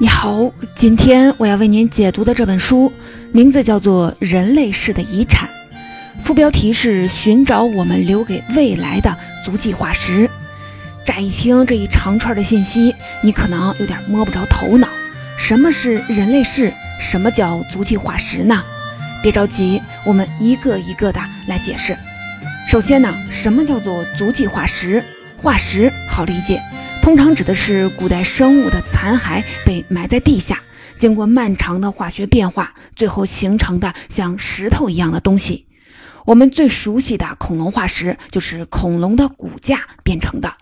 你好，今天我要为您解读的这本书名字叫做《人类世的遗产》，副标题是“寻找我们留给未来的足迹化石”。乍一听这一长串的信息，你可能有点摸不着头脑。什么是人类世？什么叫足迹化石呢？别着急，我们一个一个的来解释。首先呢，什么叫做足迹化石？化石好理解。通常指的是古代生物的残骸被埋在地下，经过漫长的化学变化，最后形成的像石头一样的东西。我们最熟悉的恐龙化石就是恐龙的骨架变成的。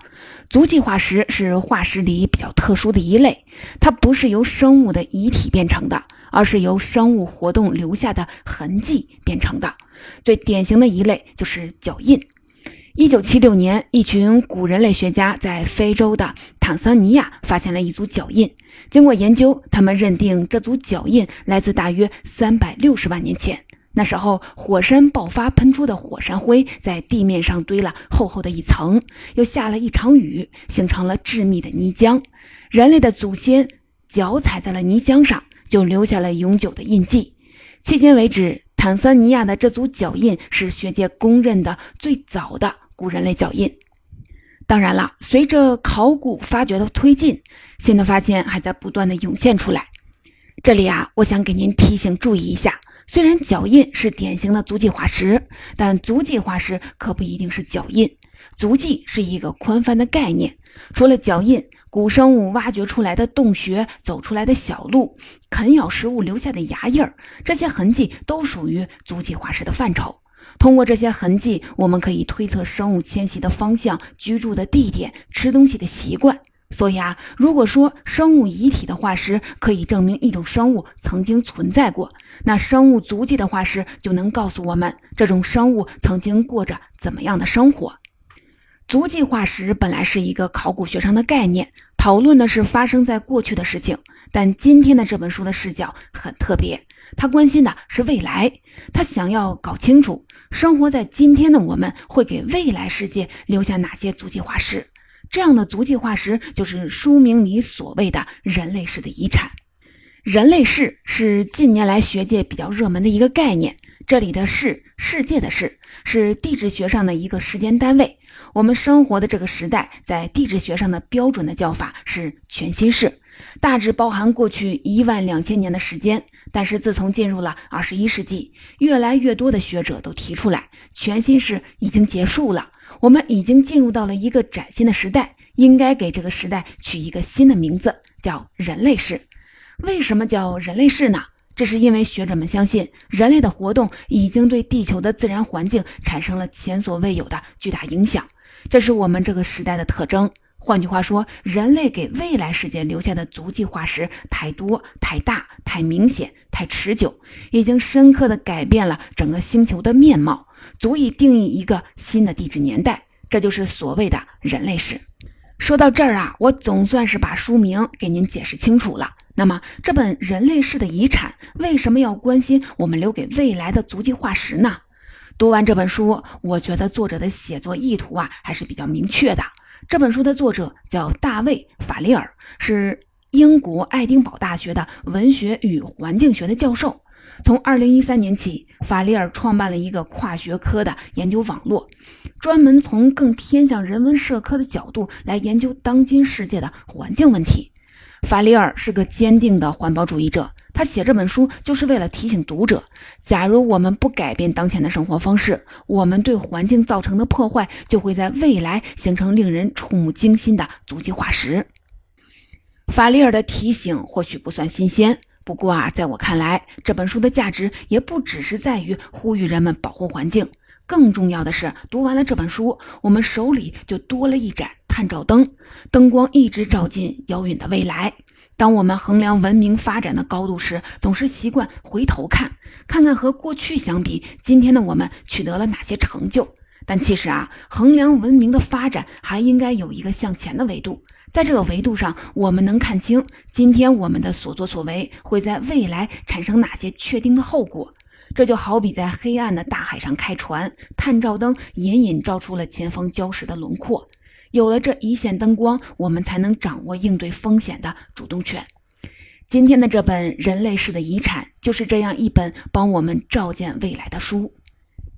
足迹化石是化石里比较特殊的一类，它不是由生物的遗体变成的，而是由生物活动留下的痕迹变成的。最典型的一类就是脚印。一九七六年，一群古人类学家在非洲的坦桑尼亚发现了一组脚印。经过研究，他们认定这组脚印来自大约三百六十万年前。那时候，火山爆发喷出的火山灰在地面上堆了厚厚的一层，又下了一场雨，形成了致密的泥浆。人类的祖先脚踩在了泥浆上，就留下了永久的印记。迄今为止，坦桑尼亚的这组脚印是学界公认的最早的。古人类脚印，当然了，随着考古发掘的推进，新的发现还在不断的涌现出来。这里啊，我想给您提醒注意一下：虽然脚印是典型的足迹化石，但足迹化石可不一定是脚印。足迹是一个宽泛的概念，除了脚印，古生物挖掘出来的洞穴、走出来的小路、啃咬食物留下的牙印儿，这些痕迹都属于足迹化石的范畴。通过这些痕迹，我们可以推测生物迁徙的方向、居住的地点、吃东西的习惯。所以啊，如果说生物遗体的化石可以证明一种生物曾经存在过，那生物足迹的化石就能告诉我们这种生物曾经过着怎么样的生活。足迹化石本来是一个考古学上的概念，讨论的是发生在过去的事情。但今天的这本书的视角很特别，他关心的是未来，他想要搞清楚。生活在今天的我们会给未来世界留下哪些足迹化石？这样的足迹化石就是书名里所谓的人类世的遗产。人类世是近年来学界比较热门的一个概念。这里的世，世界的世，是地质学上的一个时间单位。我们生活的这个时代，在地质学上的标准的叫法是全新世，大致包含过去一万两千年的时间。但是自从进入了二十一世纪，越来越多的学者都提出来，全新世已经结束了，我们已经进入到了一个崭新的时代，应该给这个时代取一个新的名字，叫人类世。为什么叫人类世呢？这是因为学者们相信，人类的活动已经对地球的自然环境产生了前所未有的巨大影响，这是我们这个时代的特征。换句话说，人类给未来世界留下的足迹化石太多、太大、太明显、太持久，已经深刻地改变了整个星球的面貌，足以定义一个新的地质年代。这就是所谓的人类史。说到这儿啊，我总算是把书名给您解释清楚了。那么，这本人类史的遗产为什么要关心我们留给未来的足迹化石呢？读完这本书，我觉得作者的写作意图啊还是比较明确的。这本书的作者叫大卫·法利尔，是英国爱丁堡大学的文学与环境学的教授。从2013年起，法利尔创办了一个跨学科的研究网络，专门从更偏向人文社科的角度来研究当今世界的环境问题。法利尔是个坚定的环保主义者。他写这本书就是为了提醒读者：假如我们不改变当前的生活方式，我们对环境造成的破坏就会在未来形成令人触目惊心的足迹化石。法利尔的提醒或许不算新鲜，不过啊，在我看来，这本书的价值也不只是在于呼吁人们保护环境，更重要的是，读完了这本书，我们手里就多了一盏探照灯，灯光一直照进遥远的未来。当我们衡量文明发展的高度时，总是习惯回头看，看看和过去相比，今天的我们取得了哪些成就。但其实啊，衡量文明的发展还应该有一个向前的维度，在这个维度上，我们能看清今天我们的所作所为会在未来产生哪些确定的后果。这就好比在黑暗的大海上开船，探照灯隐隐照出了前方礁石的轮廓。有了这一线灯光，我们才能掌握应对风险的主动权。今天的这本《人类史的遗产》就是这样一本帮我们照见未来的书。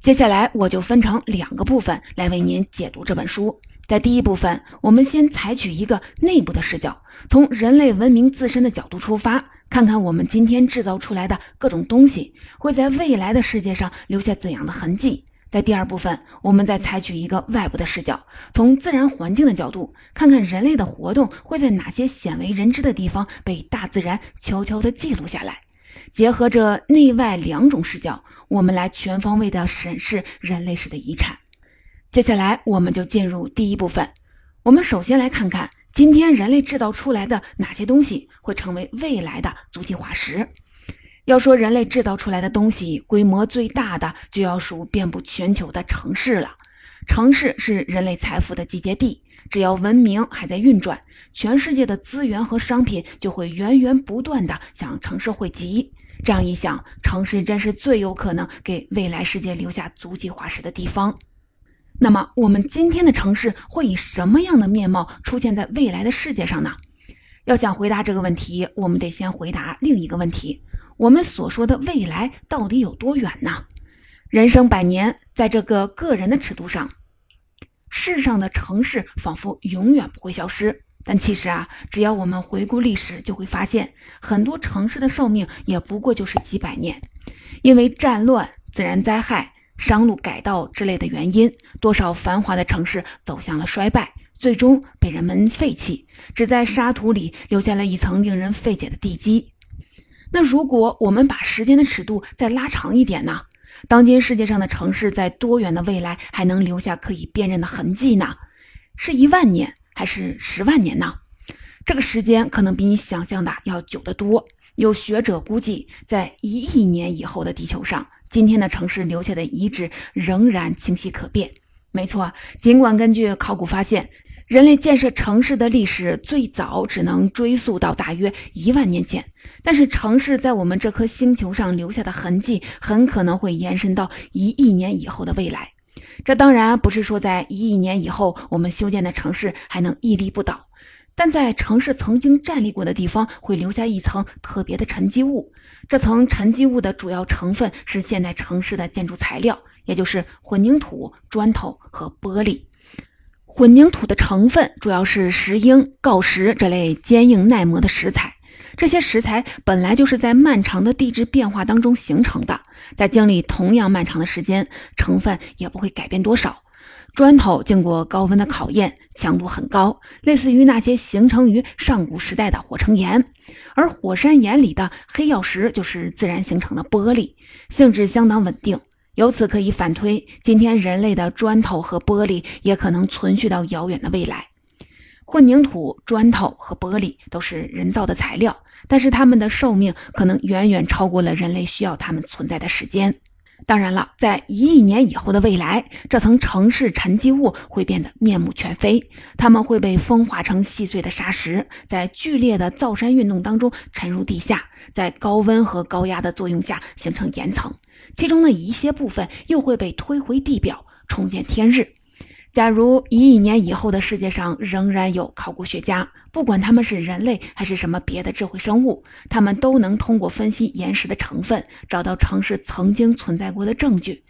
接下来我就分成两个部分来为您解读这本书。在第一部分，我们先采取一个内部的视角，从人类文明自身的角度出发，看看我们今天制造出来的各种东西会在未来的世界上留下怎样的痕迹。在第二部分，我们再采取一个外部的视角，从自然环境的角度，看看人类的活动会在哪些鲜为人知的地方被大自然悄悄地记录下来。结合着内外两种视角，我们来全方位地审视人类史的遗产。接下来，我们就进入第一部分。我们首先来看看今天人类制造出来的哪些东西会成为未来的足迹化石。要说人类制造出来的东西规模最大的，就要数遍布全球的城市了。城市是人类财富的集结地，只要文明还在运转，全世界的资源和商品就会源源不断的向城市汇集。这样一想，城市真是最有可能给未来世界留下足迹化石的地方。那么，我们今天的城市会以什么样的面貌出现在未来的世界上呢？要想回答这个问题，我们得先回答另一个问题。我们所说的未来到底有多远呢？人生百年，在这个个人的尺度上，世上的城市仿佛永远不会消失。但其实啊，只要我们回顾历史，就会发现很多城市的寿命也不过就是几百年。因为战乱、自然灾害、商路改道之类的原因，多少繁华的城市走向了衰败，最终被人们废弃，只在沙土里留下了一层令人费解的地基。那如果我们把时间的尺度再拉长一点呢？当今世界上的城市在多远的未来还能留下可以辨认的痕迹呢？是一万年还是十万年呢？这个时间可能比你想象的要久得多。有学者估计，在一亿年以后的地球上，今天的城市留下的遗址仍然清晰可辨。没错，尽管根据考古发现，人类建设城市的历史最早只能追溯到大约一万年前。但是，城市在我们这颗星球上留下的痕迹，很可能会延伸到一亿年以后的未来。这当然不是说在一亿年以后，我们修建的城市还能屹立不倒，但在城市曾经站立过的地方，会留下一层特别的沉积物。这层沉积物的主要成分是现代城市的建筑材料，也就是混凝土、砖头和玻璃。混凝土的成分主要是石英、锆石这类坚硬耐磨的石材。这些石材本来就是在漫长的地质变化当中形成的，在经历同样漫长的时间，成分也不会改变多少。砖头经过高温的考验，强度很高，类似于那些形成于上古时代的火成岩；而火山岩里的黑曜石就是自然形成的玻璃，性质相当稳定。由此可以反推，今天人类的砖头和玻璃也可能存续到遥远的未来。混凝土、砖头和玻璃都是人造的材料。但是它们的寿命可能远远超过了人类需要它们存在的时间。当然了，在一亿年以后的未来，这层城市沉积物会变得面目全非，它们会被风化成细碎的沙石，在剧烈的造山运动当中沉入地下，在高温和高压的作用下形成岩层，其中的一些部分又会被推回地表，重见天日。假如一亿年以后的世界上仍然有考古学家，不管他们是人类还是什么别的智慧生物，他们都能通过分析岩石的成分，找到城市曾经存在过的证据。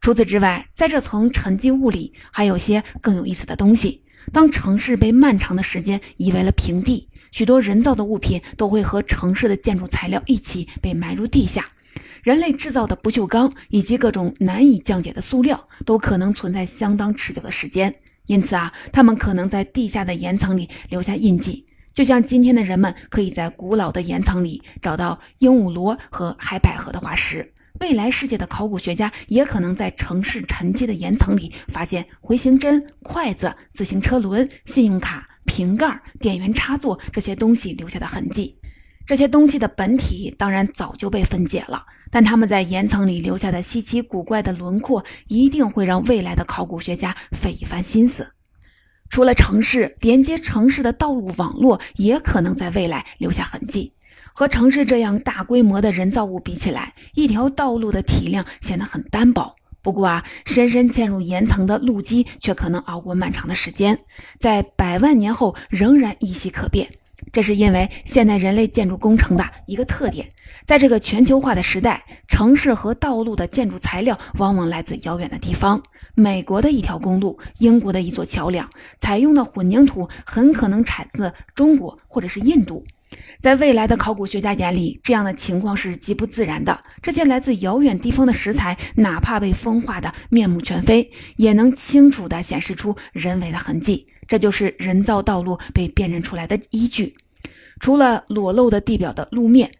除此之外，在这层沉积物里还有些更有意思的东西。当城市被漫长的时间夷为了平地，许多人造的物品都会和城市的建筑材料一起被埋入地下。人类制造的不锈钢以及各种难以降解的塑料都可能存在相当持久的时间，因此啊，它们可能在地下的岩层里留下印记，就像今天的人们可以在古老的岩层里找到鹦鹉螺和海百合的化石。未来世界的考古学家也可能在城市沉积的岩层里发现回形针、筷子、自行车轮、信用卡、瓶盖、电源插座这些东西留下的痕迹。这些东西的本体当然早就被分解了。但他们在岩层里留下的稀奇古怪的轮廓，一定会让未来的考古学家费一番心思。除了城市，连接城市的道路网络也可能在未来留下痕迹。和城市这样大规模的人造物比起来，一条道路的体量显得很单薄。不过啊，深深嵌入岩层的路基却可能熬过漫长的时间，在百万年后仍然依稀可辨。这是因为现代人类建筑工程的一个特点，在这个全球化的时代，城市和道路的建筑材料往往来自遥远的地方。美国的一条公路，英国的一座桥梁，采用的混凝土很可能产自中国或者是印度。在未来的考古学家眼里，这样的情况是极不自然的。这些来自遥远地方的石材，哪怕被风化的面目全非，也能清楚地显示出人为的痕迹。这就是人造道路被辨认出来的依据。除了裸露的地表的路面，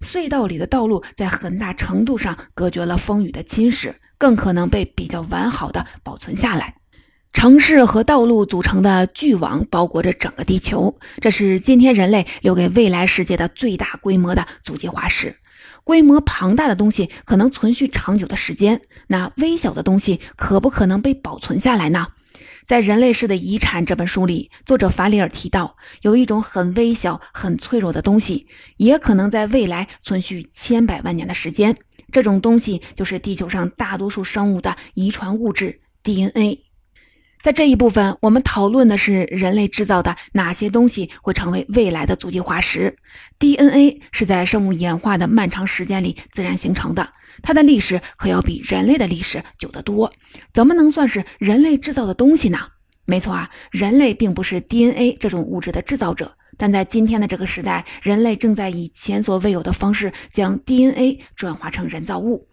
隧道里的道路在很大程度上隔绝了风雨的侵蚀，更可能被比较完好的保存下来。城市和道路组成的巨网包裹着整个地球，这是今天人类留给未来世界的最大规模的足迹化石。规模庞大的东西可能存续长久的时间，那微小的东西可不可能被保存下来呢？在《人类世的遗产》这本书里，作者法里尔提到，有一种很微小、很脆弱的东西，也可能在未来存续千百万年的时间。这种东西就是地球上大多数生物的遗传物质 DNA。在这一部分，我们讨论的是人类制造的哪些东西会成为未来的足迹化石。DNA 是在生物演化的漫长时间里自然形成的，它的历史可要比人类的历史久得多。怎么能算是人类制造的东西呢？没错啊，人类并不是 DNA 这种物质的制造者，但在今天的这个时代，人类正在以前所未有的方式将 DNA 转化成人造物。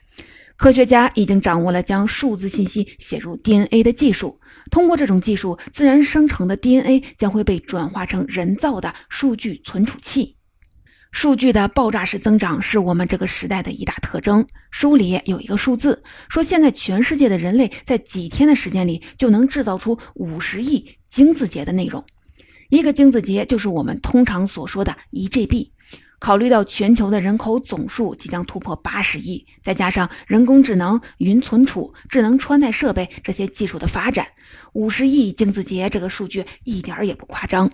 科学家已经掌握了将数字信息写入 DNA 的技术。通过这种技术，自然生成的 DNA 将会被转化成人造的数据存储器。数据的爆炸式增长是我们这个时代的一大特征。书里有一个数字，说现在全世界的人类在几天的时间里就能制造出五十亿精字节的内容。一个精字节就是我们通常所说的一 GB。考虑到全球的人口总数即将突破八十亿，再加上人工智能、云存储、智能穿戴设备这些技术的发展，五十亿精子节这个数据一点也不夸张。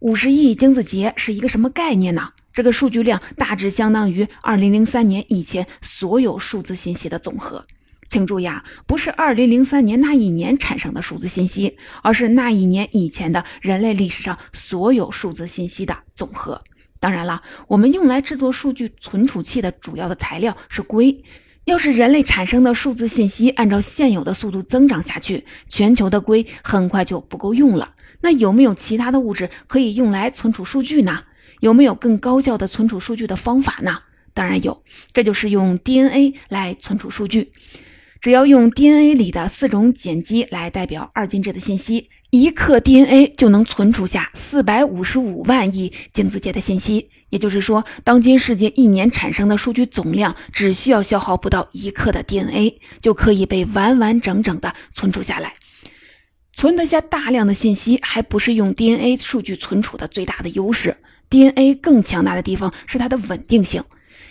五十亿精子节是一个什么概念呢？这个数据量大致相当于二零零三年以前所有数字信息的总和。请注意啊，不是二零零三年那一年产生的数字信息，而是那一年以前的人类历史上所有数字信息的总和。当然了，我们用来制作数据存储器的主要的材料是硅。要是人类产生的数字信息按照现有的速度增长下去，全球的硅很快就不够用了。那有没有其他的物质可以用来存储数据呢？有没有更高效的存储数据的方法呢？当然有，这就是用 DNA 来存储数据。只要用 DNA 里的四种碱基来代表二进制的信息。一克 DNA 就能存储下四百五十五万亿精子节的信息，也就是说，当今世界一年产生的数据总量只需要消耗不到一克的 DNA，就可以被完完整整的存储下来。存得下大量的信息，还不是用 DNA 数据存储的最大的优势。DNA 更强大的地方是它的稳定性。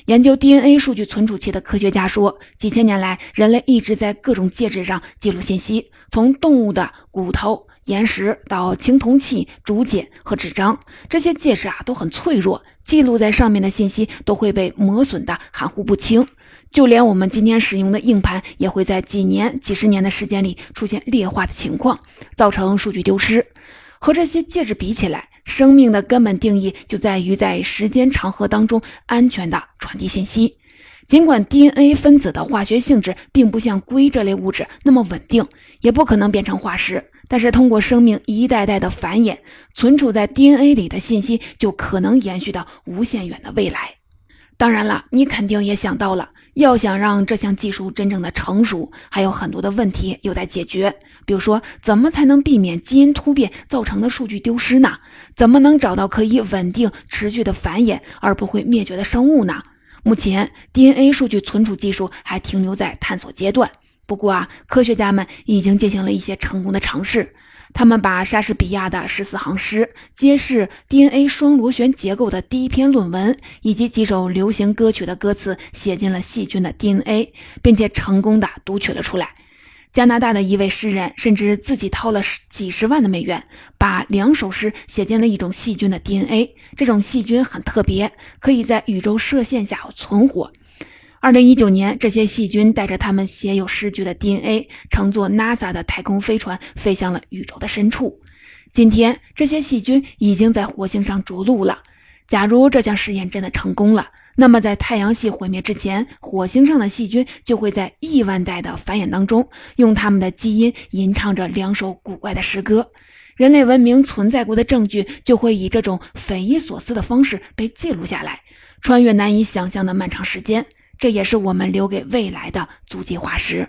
研究 DNA 数据存储器的科学家说，几千年来，人类一直在各种介质上记录信息，从动物的骨头。岩石到青铜器、竹简和纸张，这些介质啊都很脆弱，记录在上面的信息都会被磨损的含糊不清。就连我们今天使用的硬盘，也会在几年、几十年的时间里出现劣化的情况，造成数据丢失。和这些介质比起来，生命的根本定义就在于在时间长河当中安全的传递信息。尽管 DNA 分子的化学性质并不像硅这类物质那么稳定，也不可能变成化石。但是，通过生命一代代的繁衍，存储在 DNA 里的信息就可能延续到无限远的未来。当然了，你肯定也想到了，要想让这项技术真正的成熟，还有很多的问题有待解决。比如说，怎么才能避免基因突变造成的数据丢失呢？怎么能找到可以稳定持续的繁衍而不会灭绝的生物呢？目前，DNA 数据存储技术还停留在探索阶段。不过啊，科学家们已经进行了一些成功的尝试。他们把莎士比亚的十四行诗、揭示 DNA 双螺旋结构的第一篇论文，以及几首流行歌曲的歌词写进了细菌的 DNA，并且成功的读取了出来。加拿大的一位诗人甚至自己掏了几十万的美元，把两首诗写进了一种细菌的 DNA。这种细菌很特别，可以在宇宙射线下存活。二零一九年，这些细菌带着他们写有诗句的 DNA，乘坐 NASA 的太空飞船飞向了宇宙的深处。今天，这些细菌已经在火星上着陆了。假如这项实验真的成功了，那么在太阳系毁灭之前，火星上的细菌就会在亿万代的繁衍当中，用他们的基因吟唱着两首古怪的诗歌。人类文明存在过的证据就会以这种匪夷所思的方式被记录下来，穿越难以想象的漫长时间。这也是我们留给未来的足迹化石。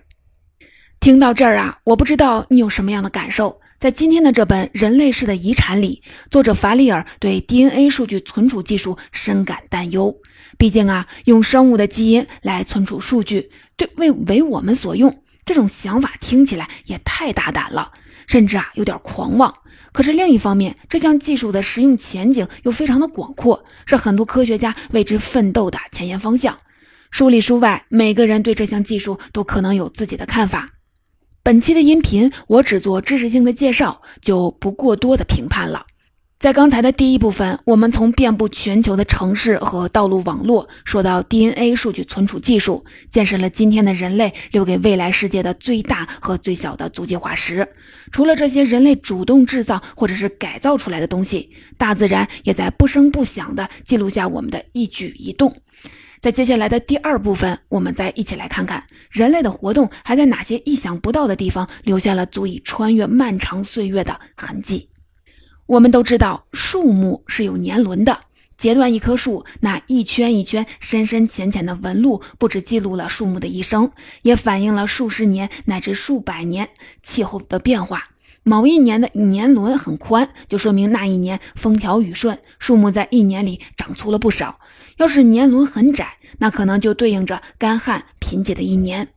听到这儿啊，我不知道你有什么样的感受。在今天的这本《人类式的遗产》里，作者法里尔对 DNA 数据存储技术深感担忧。毕竟啊，用生物的基因来存储数据，对为为我们所用，这种想法听起来也太大胆了，甚至啊有点狂妄。可是另一方面，这项技术的实用前景又非常的广阔，是很多科学家为之奋斗的前沿方向。书里书外，每个人对这项技术都可能有自己的看法。本期的音频我只做知识性的介绍，就不过多的评判了。在刚才的第一部分，我们从遍布全球的城市和道路网络说到 DNA 数据存储技术，见识了今天的人类留给未来世界的最大和最小的足迹化石。除了这些人类主动制造或者是改造出来的东西，大自然也在不声不响地记录下我们的一举一动。在接下来的第二部分，我们再一起来看看人类的活动还在哪些意想不到的地方留下了足以穿越漫长岁月的痕迹。我们都知道，树木是有年轮的。截断一棵树，那一圈一圈、深深浅浅的纹路，不只记录了树木的一生，也反映了数十年乃至数百年气候的变化。某一年的年轮很宽，就说明那一年风调雨顺，树木在一年里长粗了不少。要是年轮很窄，那可能就对应着干旱贫瘠的一年。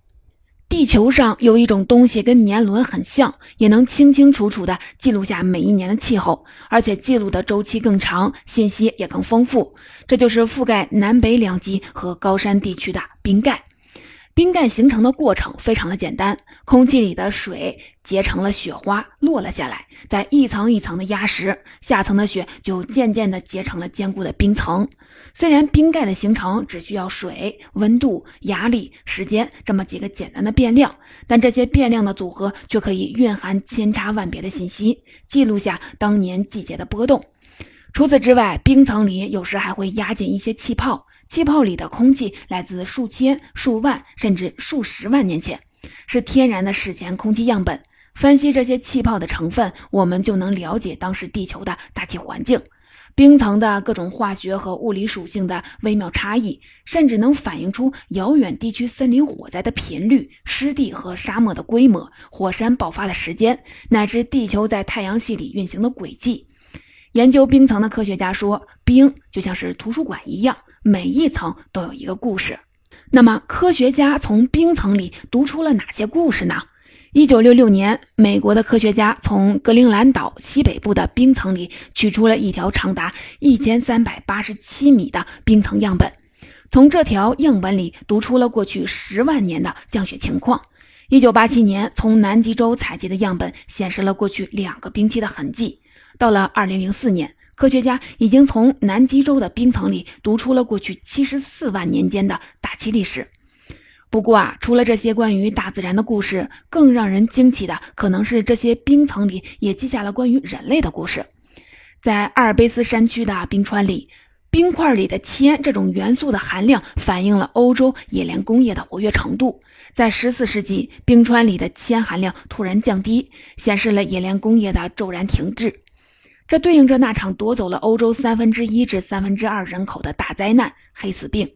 地球上有一种东西跟年轮很像，也能清清楚楚地记录下每一年的气候，而且记录的周期更长，信息也更丰富。这就是覆盖南北两极和高山地区的冰盖。冰盖形成的过程非常的简单，空气里的水结成了雪花，落了下来，在一层一层的压实，下层的雪就渐渐的结成了坚固的冰层。虽然冰盖的形成只需要水、温度、压力、时间这么几个简单的变量，但这些变量的组合却可以蕴含千差万别的信息，记录下当年季节的波动。除此之外，冰层里有时还会压进一些气泡。气泡里的空气来自数千、数万甚至数十万年前，是天然的史前空气样本。分析这些气泡的成分，我们就能了解当时地球的大气环境、冰层的各种化学和物理属性的微妙差异，甚至能反映出遥远地区森林火灾的频率、湿地和沙漠的规模、火山爆发的时间，乃至地球在太阳系里运行的轨迹。研究冰层的科学家说，冰就像是图书馆一样。每一层都有一个故事，那么科学家从冰层里读出了哪些故事呢？一九六六年，美国的科学家从格陵兰岛西北部的冰层里取出了一条长达一千三百八十七米的冰层样本，从这条样本里读出了过去十万年的降雪情况。一九八七年，从南极洲采集的样本显示了过去两个冰期的痕迹。到了二零零四年。科学家已经从南极洲的冰层里读出了过去七十四万年间的大气历史。不过啊，除了这些关于大自然的故事，更让人惊奇的可能是这些冰层里也记下了关于人类的故事。在阿尔卑斯山区的冰川里，冰块里的铅这种元素的含量反映了欧洲冶炼工业的活跃程度。在十四世纪，冰川里的铅含量突然降低，显示了冶炼工业的骤然停滞。这对应着那场夺走了欧洲三分之一至三分之二人口的大灾难——黑死病。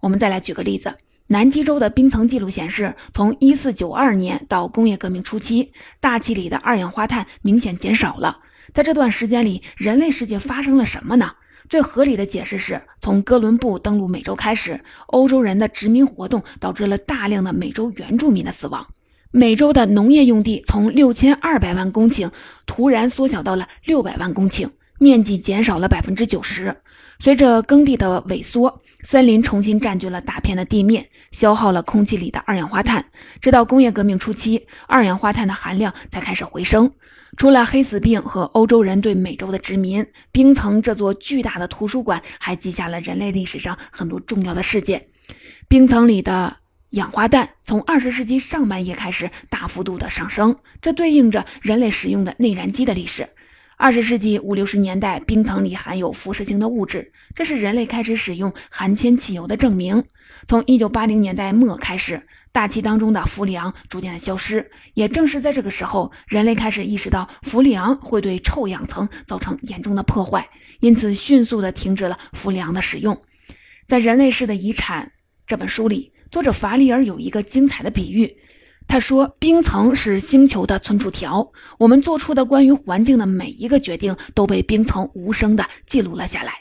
我们再来举个例子：南极洲的冰层记录显示，从1492年到工业革命初期，大气里的二氧化碳明显减少了。在这段时间里，人类世界发生了什么呢？最合理的解释是从哥伦布登陆美洲开始，欧洲人的殖民活动导致了大量的美洲原住民的死亡。美洲的农业用地从六千二百万公顷突然缩小到了六百万公顷，面积减少了百分之九十。随着耕地的萎缩，森林重新占据了大片的地面，消耗了空气里的二氧化碳。直到工业革命初期，二氧化碳的含量才开始回升。除了黑死病和欧洲人对美洲的殖民，冰层这座巨大的图书馆还记下了人类历史上很多重要的事件。冰层里的。氧化氮从二十世纪上半叶开始大幅度的上升，这对应着人类使用的内燃机的历史。二十世纪五六十年代，冰层里含有辐射性的物质，这是人类开始使用含铅汽油的证明。从一九八零年代末开始，大气当中的氟利昂逐渐的消失。也正是在这个时候，人类开始意识到氟利昂会对臭氧层造成严重的破坏，因此迅速的停止了氟利昂的使用。在《人类世的遗产》这本书里，作者法里尔有一个精彩的比喻。他说：“冰层是星球的存储条，我们做出的关于环境的每一个决定都被冰层无声地记录了下来。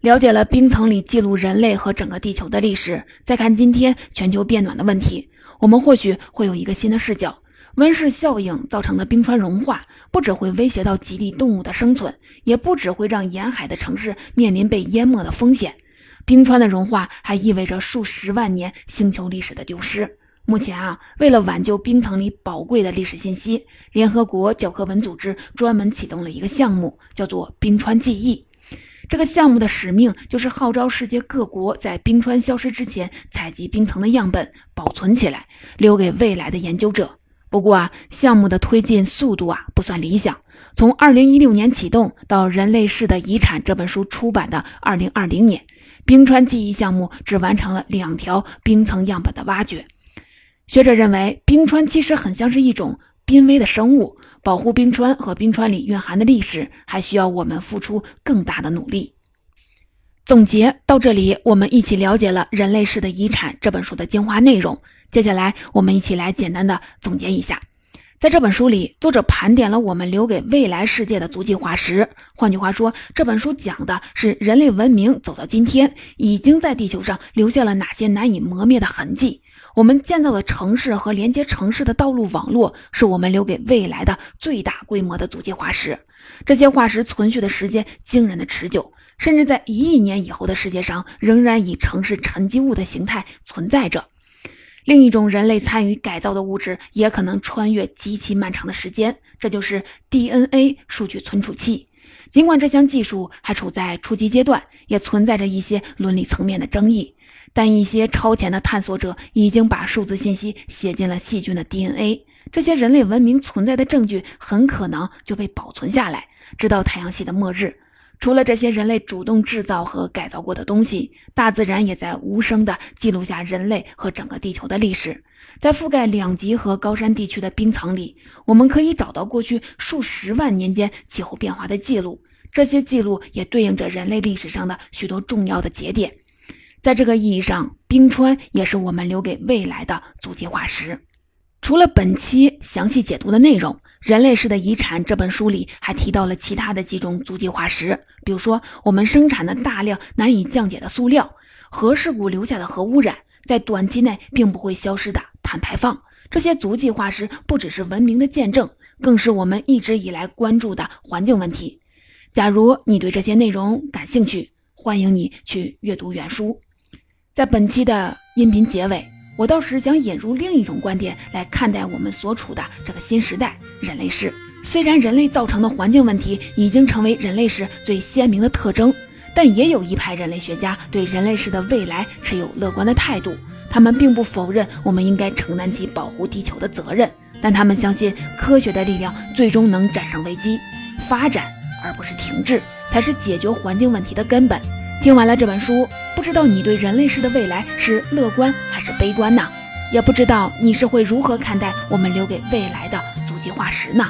了解了冰层里记录人类和整个地球的历史，再看今天全球变暖的问题，我们或许会有一个新的视角。温室效应造成的冰川融化，不只会威胁到极地动物的生存，也不只会让沿海的城市面临被淹没的风险。冰川的融化还意味着数十万年星球历史的丢失。”目前啊，为了挽救冰层里宝贵的历史信息，联合国教科文组织专门启动了一个项目，叫做“冰川记忆”。这个项目的使命就是号召世界各国在冰川消失之前采集冰层的样本，保存起来，留给未来的研究者。不过啊，项目的推进速度啊不算理想。从2016年启动到《人类世的遗产》这本书出版的2020年，冰川记忆项目只完成了两条冰层样本的挖掘。学者认为，冰川其实很像是一种濒危的生物，保护冰川和冰川里蕴含的历史，还需要我们付出更大的努力。总结到这里，我们一起了解了《人类世的遗产》这本书的精华内容。接下来，我们一起来简单的总结一下。在这本书里，作者盘点了我们留给未来世界的足迹化石。换句话说，这本书讲的是人类文明走到今天，已经在地球上留下了哪些难以磨灭的痕迹。我们建造的城市和连接城市的道路网络，是我们留给未来的最大规模的足迹化石。这些化石存续的时间惊人的持久，甚至在一亿年以后的世界上，仍然以城市沉积物的形态存在着。另一种人类参与改造的物质，也可能穿越极其漫长的时间，这就是 DNA 数据存储器。尽管这项技术还处在初级阶段，也存在着一些伦理层面的争议。但一些超前的探索者已经把数字信息写进了细菌的 DNA，这些人类文明存在的证据很可能就被保存下来，直到太阳系的末日。除了这些人类主动制造和改造过的东西，大自然也在无声地记录下人类和整个地球的历史。在覆盖两极和高山地区的冰层里，我们可以找到过去数十万年间气候变化的记录，这些记录也对应着人类历史上的许多重要的节点。在这个意义上，冰川也是我们留给未来的足迹化石。除了本期详细解读的内容，《人类世的遗产》这本书里还提到了其他的几种足迹化石，比如说我们生产的大量难以降解的塑料、核事故留下的核污染，在短期内并不会消失的碳排放。这些足迹化石不只是文明的见证，更是我们一直以来关注的环境问题。假如你对这些内容感兴趣，欢迎你去阅读原书。在本期的音频结尾，我倒是想引入另一种观点来看待我们所处的这个新时代——人类世。虽然人类造成的环境问题已经成为人类世最鲜明的特征，但也有一派人类学家对人类世的未来持有乐观的态度。他们并不否认我们应该承担起保护地球的责任，但他们相信科学的力量最终能战胜危机，发展而不是停滞，才是解决环境问题的根本。听完了这本书，不知道你对人类世的未来是乐观还是悲观呢？也不知道你是会如何看待我们留给未来的足迹化石呢？